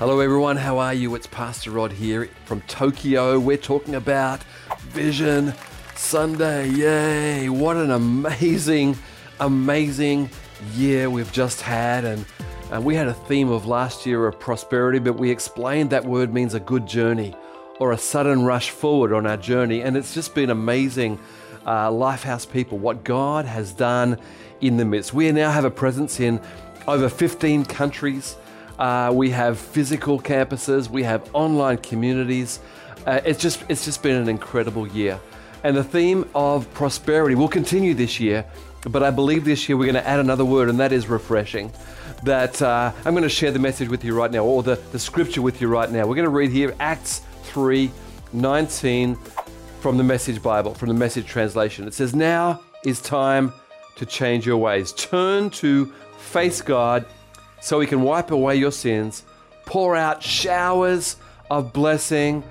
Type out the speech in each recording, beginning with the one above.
Hello, everyone. How are you? It's Pastor Rod here from Tokyo. We're talking about Vision Sunday. Yay! What an amazing, amazing year we've just had. And uh, we had a theme of last year of prosperity, but we explained that word means a good journey or a sudden rush forward on our journey. And it's just been amazing, uh, Lifehouse people, what God has done in the midst. We now have a presence in over 15 countries. Uh, we have physical campuses. We have online communities. Uh, it's just it's just been an incredible year, and the theme of prosperity will continue this year. But I believe this year we're going to add another word, and that is refreshing. That uh, I'm going to share the message with you right now, or the, the scripture with you right now. We're going to read here Acts 3 19 from the Message Bible, from the Message translation. It says, Now is time to change your ways. Turn to face God so He can wipe away your sins, pour out showers of blessing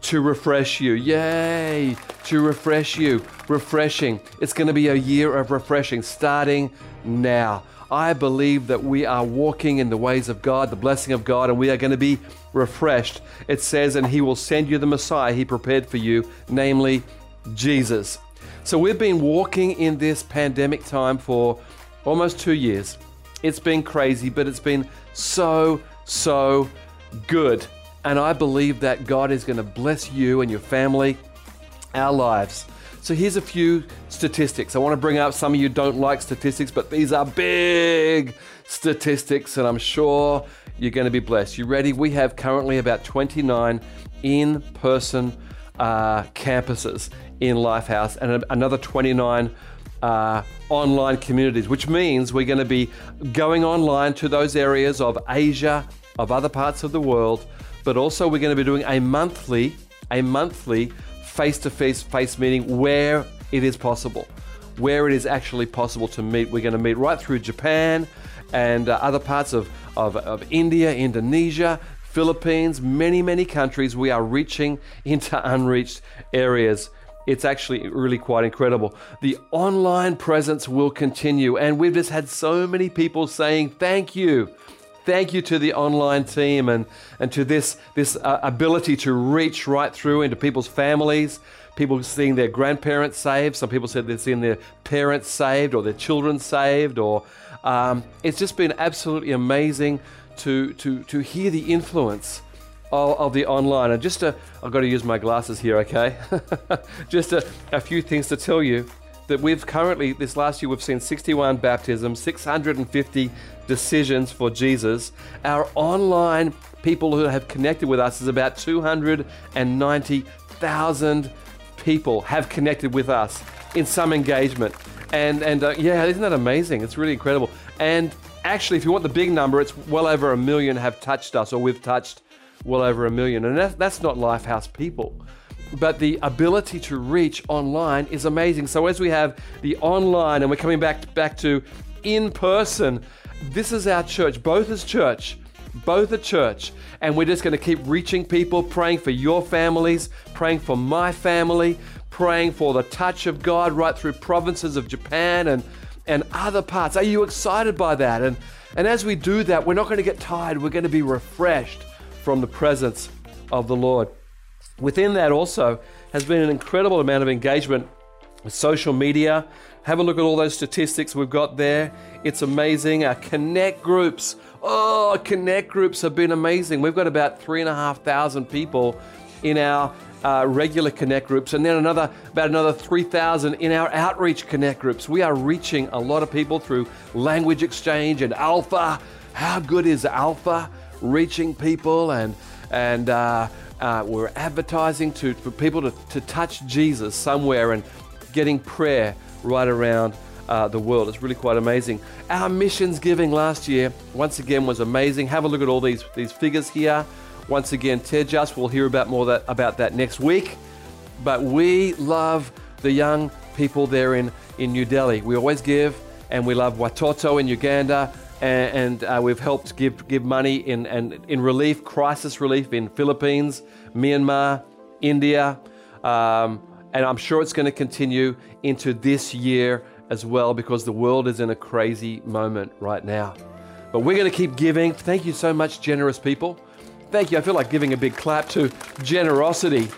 to refresh you. Yay! To refresh you. Refreshing. It's going to be a year of refreshing starting now. I believe that we are walking in the ways of God, the blessing of God, and we are going to be refreshed. It says, and He will send you the Messiah He prepared for you, namely Jesus. So we've been walking in this pandemic time for almost two years. It's been crazy, but it's been so, so good. And I believe that God is going to bless you and your family, our lives. So here's a few statistics. I want to bring up some of you don't like statistics, but these are big statistics, and I'm sure you're going to be blessed. You ready? We have currently about 29 in person uh, campuses in Lifehouse and another 29 uh, online communities, which means we're going to be going online to those areas of Asia, of other parts of the world, but also we're going to be doing a monthly, a monthly face-to-face face meeting where it is possible, where it is actually possible to meet. We're going to meet right through Japan and uh, other parts of, of, of India, Indonesia, Philippines, many, many countries. We are reaching into unreached areas it's actually really quite incredible. The online presence will continue, and we've just had so many people saying thank you. Thank you to the online team and, and to this, this uh, ability to reach right through into people's families, people seeing their grandparents saved. Some people said they're seeing their parents saved or their children saved. Or um, it's just been absolutely amazing to, to, to hear the influence of, the online. And just i I've got to use my glasses here, okay? just a, a few things to tell you that we've currently, this last year, we've seen 61 baptisms, 650 decisions for Jesus. Our online people who have connected with us is about 290,000 people have connected with us in some engagement. And, and uh, yeah, isn't that amazing? It's really incredible. And actually, if you want the big number, it's well over a million have touched us or we've touched well over a million. And that, that's not Lifehouse people. But the ability to reach online is amazing. So as we have the online and we're coming back back to in person, this is our church, both as church, both a church. And we're just going to keep reaching people, praying for your families, praying for my family, praying for the touch of God right through provinces of Japan and, and other parts. Are you excited by that? And, and as we do that, we're not going to get tired. We're going to be refreshed from the presence of the Lord. Within that also has been an incredible amount of engagement with social media. Have a look at all those statistics we've got there. It's amazing. Our connect groups. Oh, connect groups have been amazing. We've got about three and a half thousand people in our uh, regular connect groups, and then another about another 3,000 in our outreach connect groups. We are reaching a lot of people through language exchange and Alpha. How good is Alpha? Reaching people and and uh, uh, we're advertising to for people to, to touch Jesus somewhere and getting prayer right around uh, the world. It's really quite amazing. Our missions giving last year once again was amazing. Have a look at all these these figures here. Once again, Tejas, we'll hear about more that, about that next week. But we love the young people there in, in New Delhi. We always give, and we love Watoto in Uganda and, and uh, we've helped give give money in and in relief, crisis relief in Philippines, Myanmar, India, um, and I'm sure it's going to continue into this year as well because the world is in a crazy moment right now. But we're going to keep giving. Thank you so much, generous people. Thank you. I feel like giving a big clap to generosity,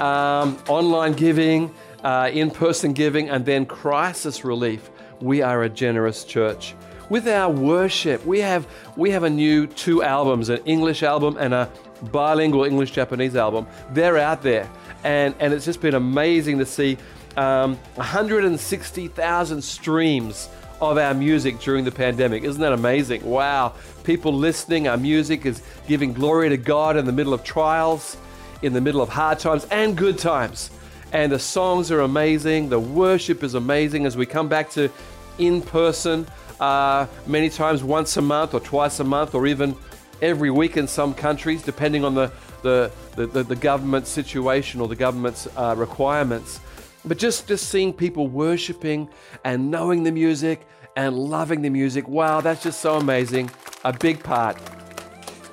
um, online giving, uh, in person giving, and then crisis relief. We are a generous church. With our worship, we have we have a new two albums, an English album and a bilingual English Japanese album. They're out there, and and it's just been amazing to see um, 160,000 streams of our music during the pandemic. Isn't that amazing? Wow. People listening, our music is giving glory to God in the middle of trials, in the middle of hard times and good times. And the songs are amazing. The worship is amazing as we come back to in person, uh, many times once a month or twice a month or even every week in some countries, depending on the, the, the, the, the government situation or the government's uh, requirements. But just, just seeing people worshiping and knowing the music and loving the music, wow, that's just so amazing. A big part.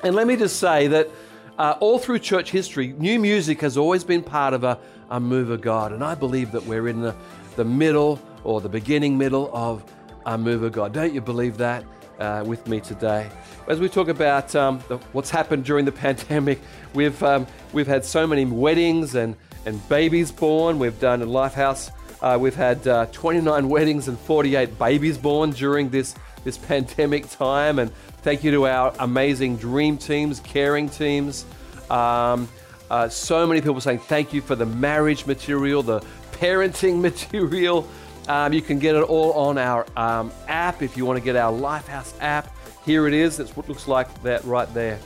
And let me just say that uh, all through church history, new music has always been part of a, a move of God. And I believe that we're in the, the middle or the beginning middle of a move of God. Don't you believe that uh, with me today? As we talk about um, the, what's happened during the pandemic, we've, um, we've had so many weddings and and babies born. We've done in Lifehouse, uh, we've had uh, 29 weddings and 48 babies born during this, this pandemic time. And thank you to our amazing dream teams, caring teams. Um, uh, so many people saying thank you for the marriage material, the parenting material. Um, you can get it all on our um, app if you want to get our Lifehouse app. Here it is. That's what looks like that right there.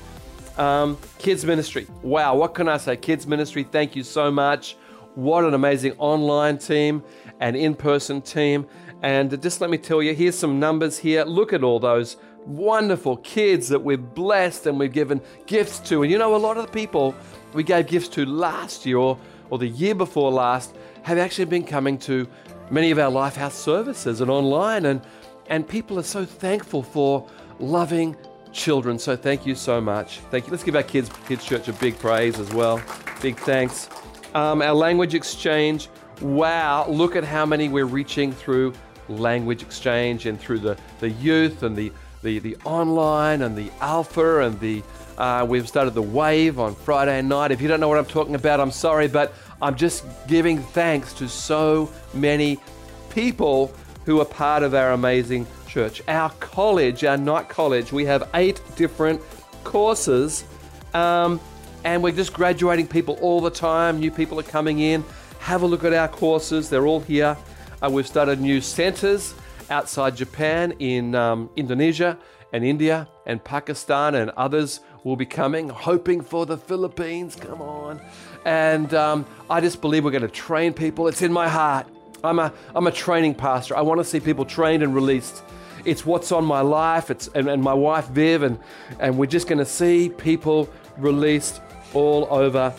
Um, kids ministry. Wow, what can I say? Kids ministry, thank you so much. What an amazing online team and in person team. And just let me tell you, here's some numbers here. Look at all those wonderful kids that we've blessed and we've given gifts to. And you know, a lot of the people we gave gifts to last year or, or the year before last have actually been coming to many of our Lifehouse services and online. And, and people are so thankful for loving children. So thank you so much. Thank you. Let's give our kids kids church a big praise as well. Big thanks. Um, our language exchange. Wow, look at how many we're reaching through language exchange and through the, the youth and the, the, the online and the alpha and the uh, we've started the wave on Friday night. If you don't know what I'm talking about, I'm sorry, but I'm just giving thanks to so many people who are part of our amazing church. Our college, our night college, we have eight different courses, um, and we're just graduating people all the time. New people are coming in. Have a look at our courses, they're all here. Uh, we've started new centers outside Japan in um, Indonesia and India and Pakistan, and others will be coming, hoping for the Philippines. Come on. And um, I just believe we're going to train people. It's in my heart. I'm a, I'm a training pastor. I want to see people trained and released it's what's on my life. It's and, and my wife Viv, and and we're just going to see people released all over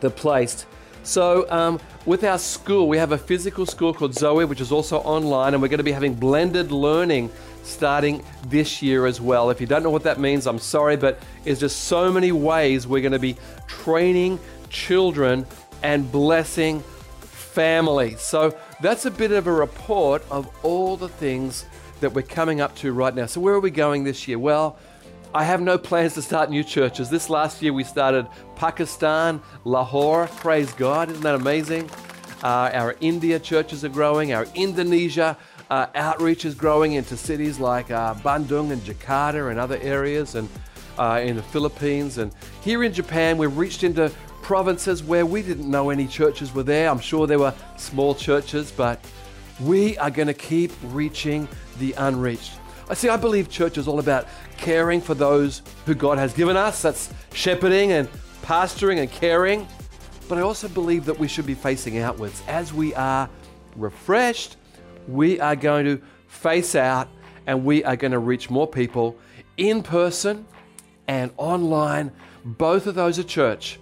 the place. So um, with our school, we have a physical school called Zoe, which is also online, and we're going to be having blended learning starting this year as well. If you don't know what that means, I'm sorry, but it's just so many ways we're going to be training children and blessing families. So that's a bit of a report of all the things that we're coming up to right now. So, where are we going this year? Well, I have no plans to start new churches. This last year we started Pakistan, Lahore. Praise God. Isn't that amazing? Uh, our India churches are growing. Our Indonesia uh, outreach is growing into cities like uh, Bandung and Jakarta and other areas, and uh, in the Philippines. And here in Japan, we've reached into provinces where we didn't know any churches were there. I'm sure there were small churches, but we are going to keep reaching the unreached. I see, I believe church is all about caring for those who God has given us. That's shepherding and pastoring and caring. But I also believe that we should be facing outwards. As we are refreshed, we are going to face out and we are going to reach more people in person and online. Both of those are church.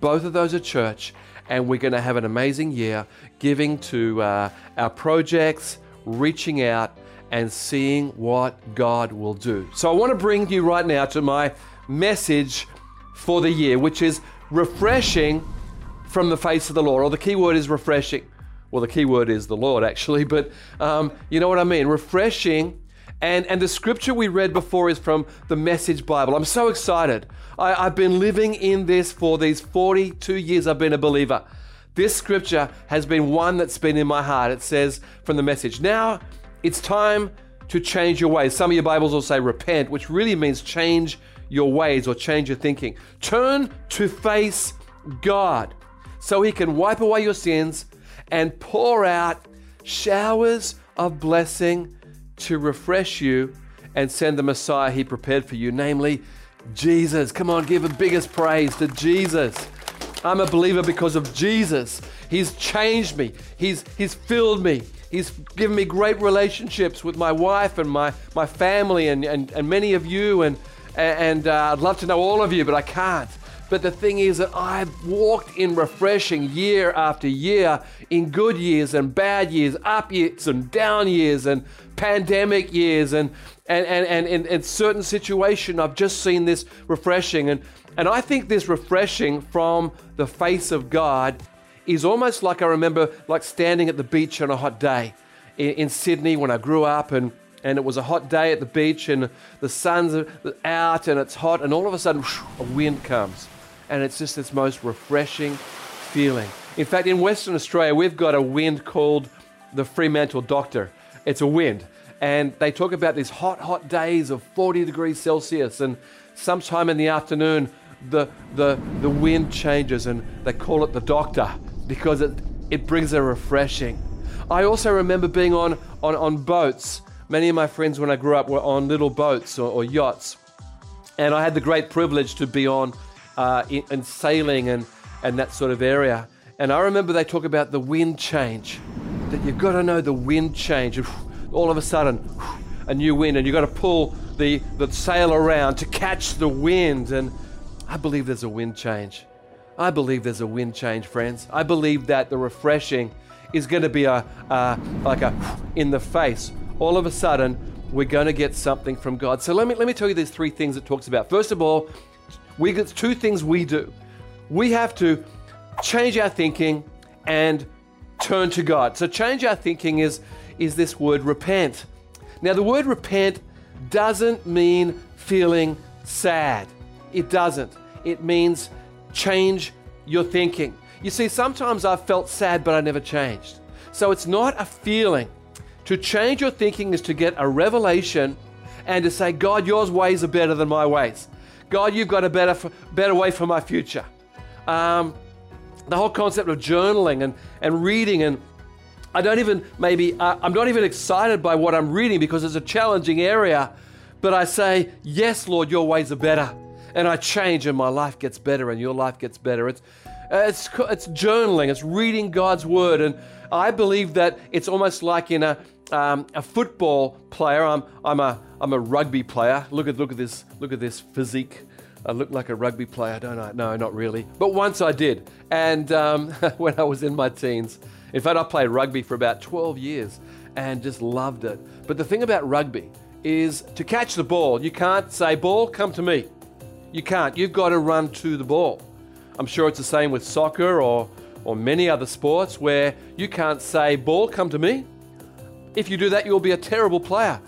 Both of those are church. And we're going to have an amazing year giving to uh, our projects, reaching out, and seeing what God will do. So I want to bring you right now to my message for the year, which is refreshing from the face of the Lord, or the key word is refreshing. Well, the key word is the Lord, actually, but um, you know what I mean? Refreshing And, and the scripture we read before is from the Message Bible. I'm so excited. I, I've been living in this for these 42 years I've been a believer. This scripture has been one that's been in my heart. It says from the message, Now it's time to change your ways. Some of your Bibles will say repent, which really means change your ways or change your thinking. Turn to face God so He can wipe away your sins and pour out showers of blessing to refresh you and send the Messiah He prepared for you, namely Jesus. Come on, give the biggest praise to Jesus. I'm a believer because of Jesus. He's changed me. He's, he's filled me. He's given me great relationships with my wife and my, my family and, and, and many of you. And, and uh, I'd love to know all of you, but I can't. But the thing is that I've walked in refreshing year after year, in good years and bad years, up years and down years, and pandemic years, and and and, and in, in certain situation, I've just seen this refreshing, and and I think this refreshing from the face of God is almost like I remember like standing at the beach on a hot day in, in Sydney when I grew up, and and it was a hot day at the beach, and the sun's out, and it's hot, and all of a sudden, a wind comes and it's just this most refreshing feeling. In fact, in Western Australia, we've got a wind called the Fremantle Doctor. It's a wind, and they talk about these hot, hot days of 40 degrees Celsius, and sometime in the afternoon, the, the, the wind changes, and they call it the Doctor because it, it brings a refreshing. I also remember being on, on, on boats. Many of my friends, when I grew up, were on little boats or, or yachts. And I had the great privilege to be on uh, in, in sailing and, and that sort of area. And I remember they talk about the wind change, that you've got to know the wind change. All of a sudden, a new wind, and you've got to pull the, the sail around to catch the wind. And I believe there's a wind change. I believe there's a wind change, friends. I believe that the refreshing is going to be a, like a in the face. All of a sudden, we're going to get something from God. So let me let me tell you these three things it talks about. First of all, we got two things we do. We have to change our thinking and turn to God. So change our thinking is is this word repent. Now the word repent doesn't mean feeling sad. It doesn't. It means change your thinking. You see, sometimes I've felt sad, but I never changed. So it's not a feeling. To change your thinking is to get a revelation and to say, God, yours ways are better than my ways. God, you've got a better, better way for my future. Um, the whole concept of journaling and, and reading and I don't even maybe uh, I'm not even excited by what I'm reading because it's a challenging area, but I say, "Yes, Lord, your ways are better." And I change and my life gets better and your life gets better. It's it's it's journaling, it's reading God's word and I believe that it's almost like in a um, a football player. I'm I'm a I'm a rugby player. Look at look at this look at this physique. I look like a rugby player, don't I? No, not really. But once I did, and um, when I was in my teens. In fact, I played rugby for about 12 years and just loved it. But the thing about rugby is to catch the ball, you can't say, "Ball, come to me." You can't. You've got to run to the ball. I'm sure it's the same with soccer or or many other sports where you can't say, "Ball, come to me." If you do that, you'll be a terrible player.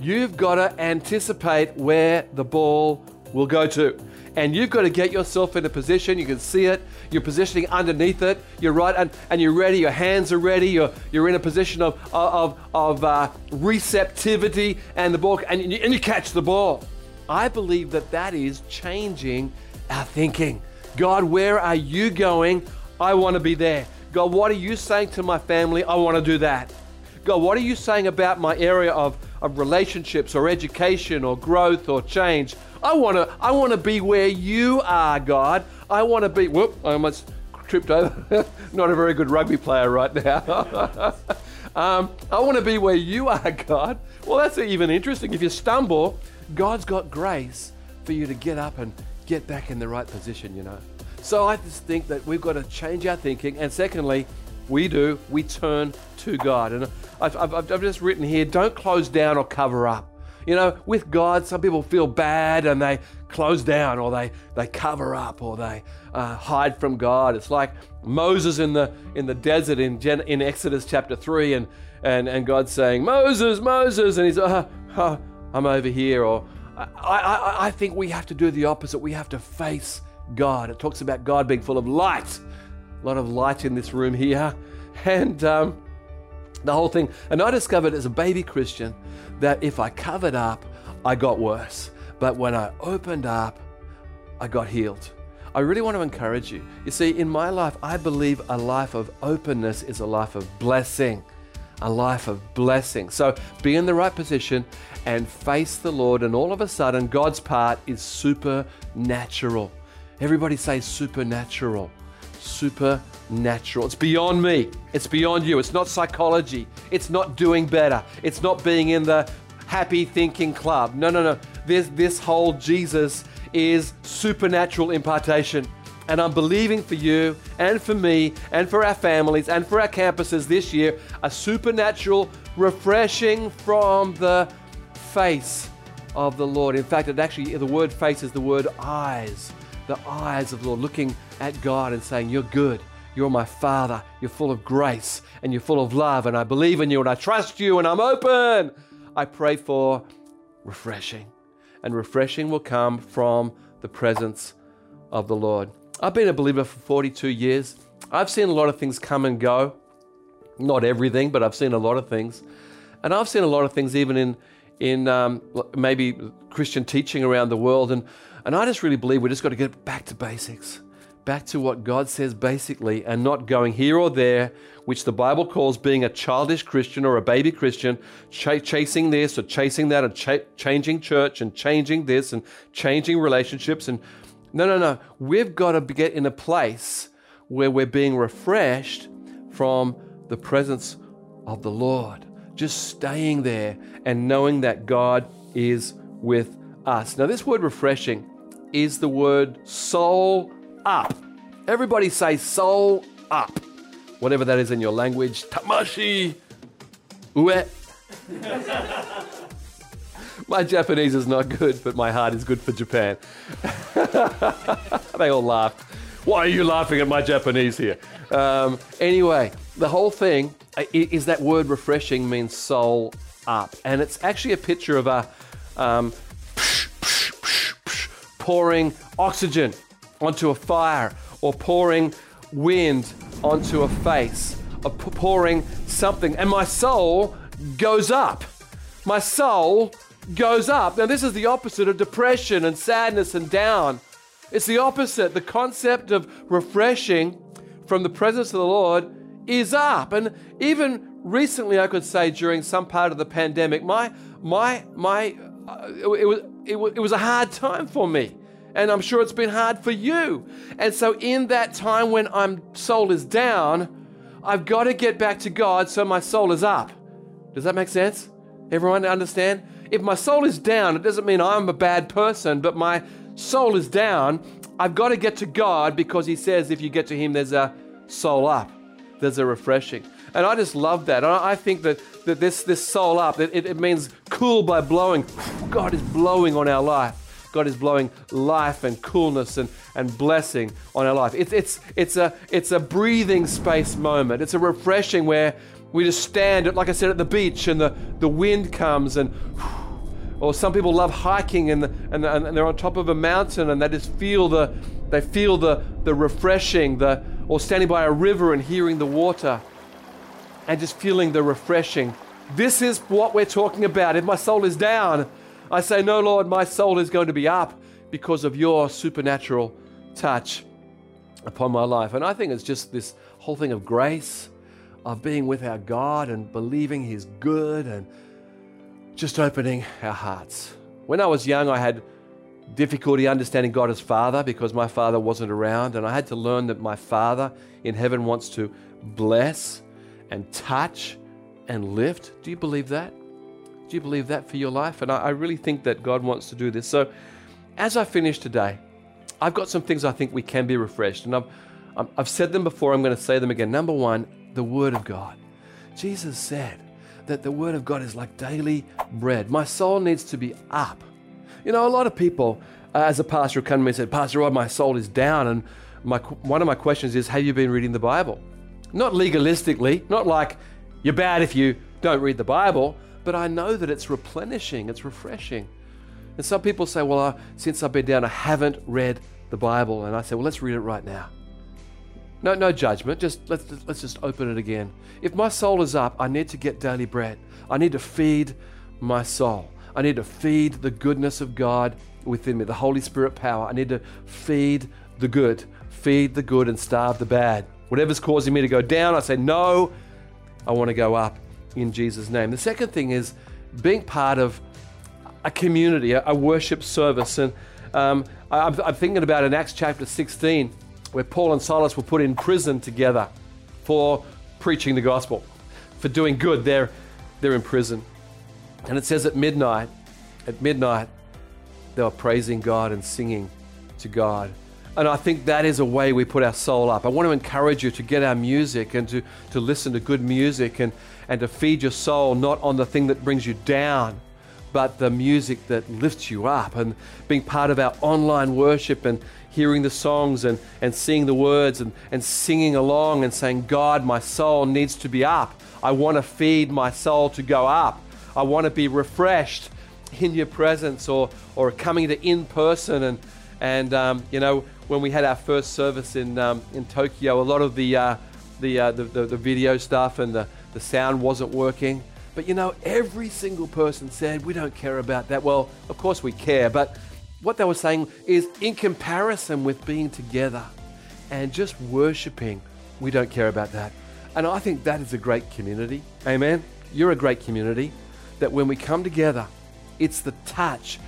You've got to anticipate where the ball will go to. And you've got to get yourself in a position, you can see it, you're positioning underneath it, you're right, and, and you're ready, your hands are ready, you're, you're in a position of, of, of uh, receptivity, and the ball, and you, and you catch the ball. I believe that that is changing our thinking. God, where are you going? I want to be there. God, what are you saying to my family? I want to do that. God, what are you saying about my area of, of relationships or education or growth or change? I want to I want to be where you are, God. I want to be. Whoop! I almost tripped over. Not a very good rugby player right now. um, I want to be where you are, God. Well, that's even interesting. If you stumble, God's got grace for you to get up and get back in the right position. You know. So I just think that we've got to change our thinking, and secondly, we do, we turn to God. And I've, I've, I've just written here don't close down or cover up. You know, with God, some people feel bad and they close down or they, they cover up or they uh, hide from God. It's like Moses in the, in the desert in, Gen, in Exodus chapter 3 and, and, and God's saying, Moses, Moses. And he's, uh, oh, I'm over here, or I, I, I think we have to do the opposite. We have to face God. It talks about God being full of light. A lot of light in this room here. And um, the whole thing. And I discovered as a baby Christian that if I covered up, I got worse. But when I opened up, I got healed. I really want to encourage you. You see, in my life, I believe a life of openness is a life of blessing a life of blessing. So be in the right position and face the Lord, and all of a sudden, God's part is supernatural. Everybody say supernatural. Supernatural. It's beyond me. It's beyond you. It's not psychology. It's not doing better. It's not being in the happy thinking club. No, no, no. This, this whole Jesus is supernatural impartation. And I'm believing for you and for me and for our families and for our campuses this year a supernatural refreshing from the face of the Lord. In fact, it actually, the word face is the word eyes. The eyes of the Lord, looking at God and saying, You're good. You're my Father. You're full of grace and you're full of love. And I believe in you and I trust you and I'm open. I pray for refreshing. And refreshing will come from the presence of the Lord. I've been a believer for 42 years. I've seen a lot of things come and go. Not everything, but I've seen a lot of things. And I've seen a lot of things even in, in um, maybe Christian teaching around the world. And, and I just really believe we just got to get back to basics, back to what God says basically, and not going here or there, which the Bible calls being a childish Christian or a baby Christian, ch- chasing this or chasing that, and ch- changing church and changing this and changing relationships and no, no, no. We've got to get in a place where we're being refreshed from the presence of the Lord. Just staying there and knowing that God is with us. Now, this word refreshing is the word soul up. Everybody say soul up. Whatever that is in your language. Tamashi ue. my Japanese is not good, but my heart is good for Japan. they all laughed. Why are you laughing at my Japanese here? Um, anyway, the whole thing is that word refreshing means soul up. And it's actually a picture of a um, pouring oxygen onto a fire or pouring wind onto a face or pouring something. And my soul goes up. My soul goes up. Now, this is the opposite of depression and sadness and down. It's the opposite. The concept of refreshing from the presence of the Lord is up. And even recently, I could say during some part of the pandemic, my, my, my, uh, it, was, it, was, it was a hard time for me. And I'm sure it's been hard for you. And so, in that time when my soul is down, I've got to get back to God so my soul is up. Does that make sense? Everyone understand? If my soul is down, it doesn't mean I'm a bad person, but my soul is down. I've got to get to God because He says if you get to Him, there's a soul up, there's a refreshing. And I just love that. And I think that, that this, this soul up, it, it means cool by blowing. God is blowing on our life. God is blowing life and coolness and, and blessing on our life. It's, it's, it's, a, it's a breathing space moment. It's a refreshing where we just stand, like I said, at the beach and the, the wind comes and or some people love hiking and, and, and they're on top of a mountain and they just feel the, they feel the, the refreshing, the, or standing by a river and hearing the water and just feeling the refreshing. This is what we're talking about. If my soul is down, I say, No, Lord, my soul is going to be up because of your supernatural touch upon my life. And I think it's just this whole thing of grace, of being with our God and believing He's good and just opening our hearts. When I was young, I had difficulty understanding God as Father because my father wasn't around, and I had to learn that my Father in heaven wants to bless and touch and lift. Do you believe that? Do you believe that for your life? And I, really think that God wants to do this. So, as I finish today, I've got some things I think we can be refreshed, and I've I've said them before. I'm going to say them again. Number one, the Word of God. Jesus said, that the Word of God is like daily bread. My soul needs to be up. You know, a lot of people, uh, as a pastor, come to me and said, Pastor Rod, my soul is down. And my, one of my questions is, Have you been reading the Bible? Not legalistically, not like you're bad if you don't read the Bible, but I know that it's replenishing, it's refreshing. And some people say, Well, I, since I've been down, I haven't read the Bible. And I say, Well, let's read it right now. No, no judgment. Just let's let's just open it again. If my soul is up, I need to get daily bread. I need to feed my soul. I need to feed the goodness of God within me, the Holy Spirit power. I need to feed the good, feed the good and starve the bad. Whatever's causing me to go down, I say, no, I want to go up in Jesus' name. The second thing is being part of a community, a, worship service. And um, I'm, I'm thinking about in Acts chapter 16, where Paul and Silas were put in prison together for preaching the gospel, for doing good. They're, they're in prison. And it says at midnight, at midnight, they were praising God and singing to God. And I think that is a way we put our soul up. I want to encourage you to get our music and to, to listen to good music and, and to feed your soul not on the thing that brings you down, but the music that lifts you up. And being part of our online worship and hearing the songs and, and seeing the words and, and singing along and saying, God, my soul needs to be up. I want to feed my soul to go up. I want to be refreshed in your presence or, or coming to in person. And, and um, you know, when we had our first service in, um, in Tokyo, a lot of the, uh, the, uh, the, the, the, video stuff and the, the sound wasn't working. But you know, every single person said, We don't care about that. Well, of course we care. But what they were saying is, in comparison with being together and just worshiping, we don't care about that. And I think that is a great community. Amen. You're a great community that when we come together, it's the touch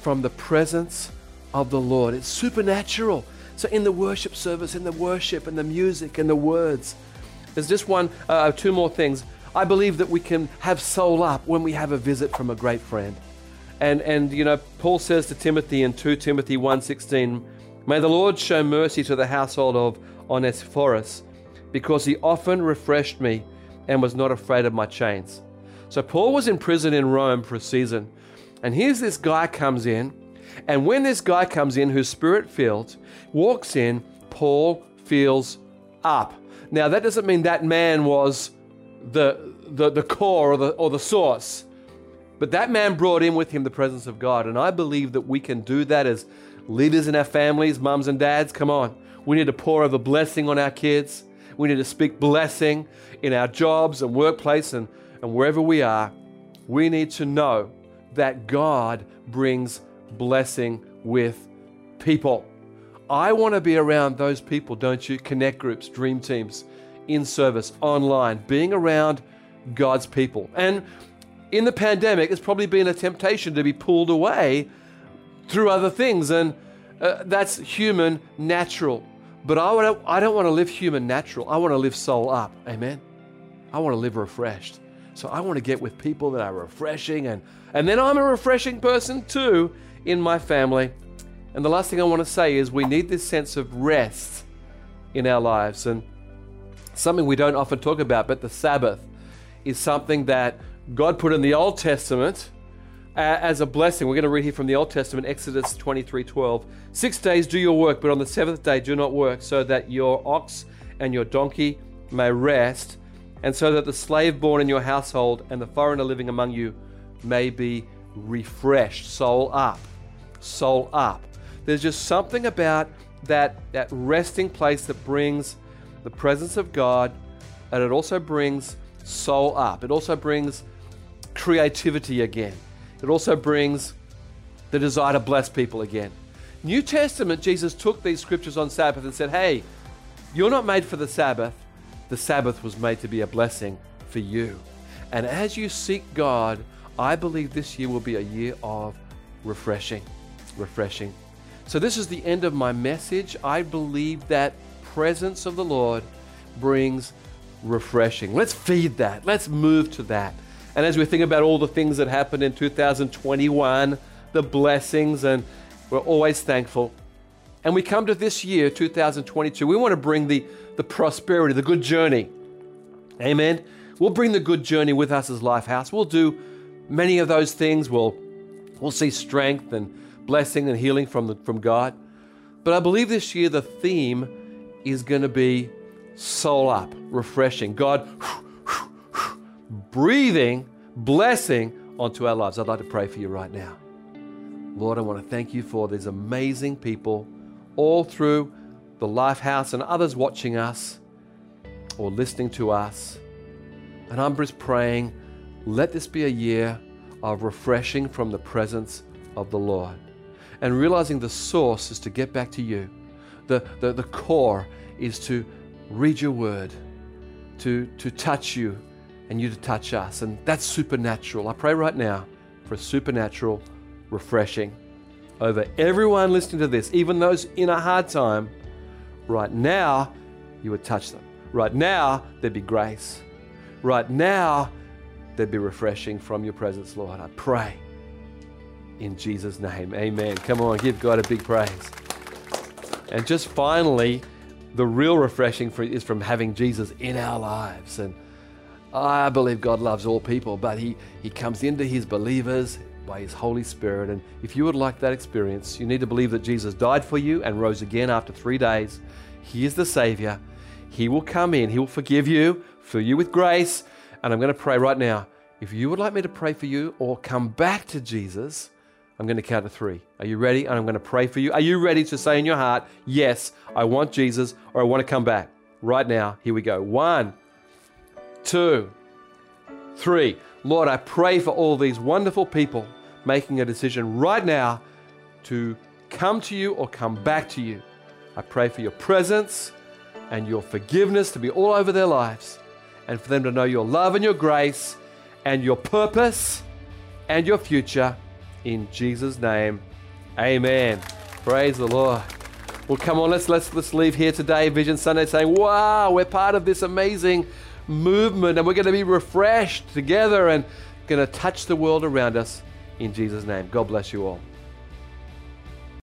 from the presence of the Lord. It's supernatural. So, in the worship service, in the worship and the music and the words, there's just one, uh, two more things. I believe that we can have soul up when we have a visit from a great friend. And, and you know, Paul says to Timothy in 2 Timothy 1.16, May the Lord show mercy to the household of Onesiphorus, because he often refreshed me and was not afraid of my chains. So Paul was in prison in Rome for a season. And here's this guy comes in. And when this guy comes in who's spirit filled, walks in, Paul feels up. Now, that doesn't mean that man was the, the, the core or the, or the source. But that man brought in with him the presence of God. And I believe that we can do that as leaders in our families, mums and dads. Come on. We need to pour over blessing on our kids. We need to speak blessing in our jobs and workplace and and wherever we are, we need to know that God brings blessing with people. I want to be around those people, don't you? Connect groups, dream teams, in service, online, being around God's people. And in the pandemic, it's probably been a temptation to be pulled away through other things, and uh, that's human, natural. But I, I don't want to live human, natural. I want to live soul up. Amen. I want to live refreshed. So I want to get with people that are refreshing and and then I'm a refreshing person too in my family. And the last thing I want to say is we need this sense of rest in our lives and something we don't often talk about, but the Sabbath is something that God put in the Old Testament uh, as a blessing. We're going to read here from the Old Testament, Exodus 23 12. Six days do your work, but on the seventh day do not work, so that your ox and your donkey may rest, and so that the slave born in your household and the foreigner living among you may be refreshed, soul up, soul up. There's just something about that, that resting place that brings the presence of God, and it also brings soul up. It also brings creativity again. It also brings the desire to bless people again. New Testament, Jesus took these scriptures on Sabbath and said, Hey, you're not made for the Sabbath the Sabbath was made to be a blessing for you. And as you seek God, I believe this year will be a year of refreshing. Refreshing. So, this is the end of my message. I believe that presence of the Lord brings refreshing. Let's feed that. Let's move to that. And as we think about all the things that happened in 2021, the blessings, and we're always thankful. And we come to this year, 2022, we want to bring the the prosperity, the good journey. Amen. We'll bring the good journey with us as Lifehouse. We'll do many of those things. We'll, we'll see strength and blessing and healing from, the, from God. But I believe this year the theme is going to be soul up, refreshing. God breathing blessing onto our lives. I'd like to pray for you right now. Lord, I want to thank you for these amazing people all through the Lifehouse and others watching us or listening to us. And I'm just praying, let this be a year of refreshing from the presence of the Lord. And realizing the source is to get back to you. The, the, the core is to read your word, to, to touch you, and you to touch us. And that's supernatural. I pray right now for a supernatural refreshing over everyone listening to this, even those in a hard time. Right now, you would touch them. Right now, there'd be grace. Right now, there'd be refreshing from your presence, Lord. I pray in Jesus' name. Amen. Come on, give God a big praise. And just finally, the real refreshing for, is from having Jesus in our lives. And I believe God loves all people, but He, he comes into His believers by His Holy Spirit. And if you would like that experience, you need to believe that Jesus died for you and rose again after three days. He is the Savior. He will come in, He will forgive you, fill you with grace. And I'm going to pray right now. If you would like me to pray for you or come back to Jesus, I'm going to count to three. Are you ready? And I'm going to pray for you. Are you ready to say in your heart, Yes, I want Jesus or I want to come back? Right now, here we go. One, two, three. Lord, I pray for all these wonderful people making a decision right now to come to you or come back to you. I pray for your presence and your forgiveness to be all over their lives and for them to know your love and your grace and your purpose and your future. In Jesus' name, amen. Praise the Lord. Well, come on, let's let's let's leave here today, Vision Sunday, saying, "Wow, we're part of this amazing movement, and we're going to be refreshed together, and going to touch the world around us." In Jesus' name, God bless you all.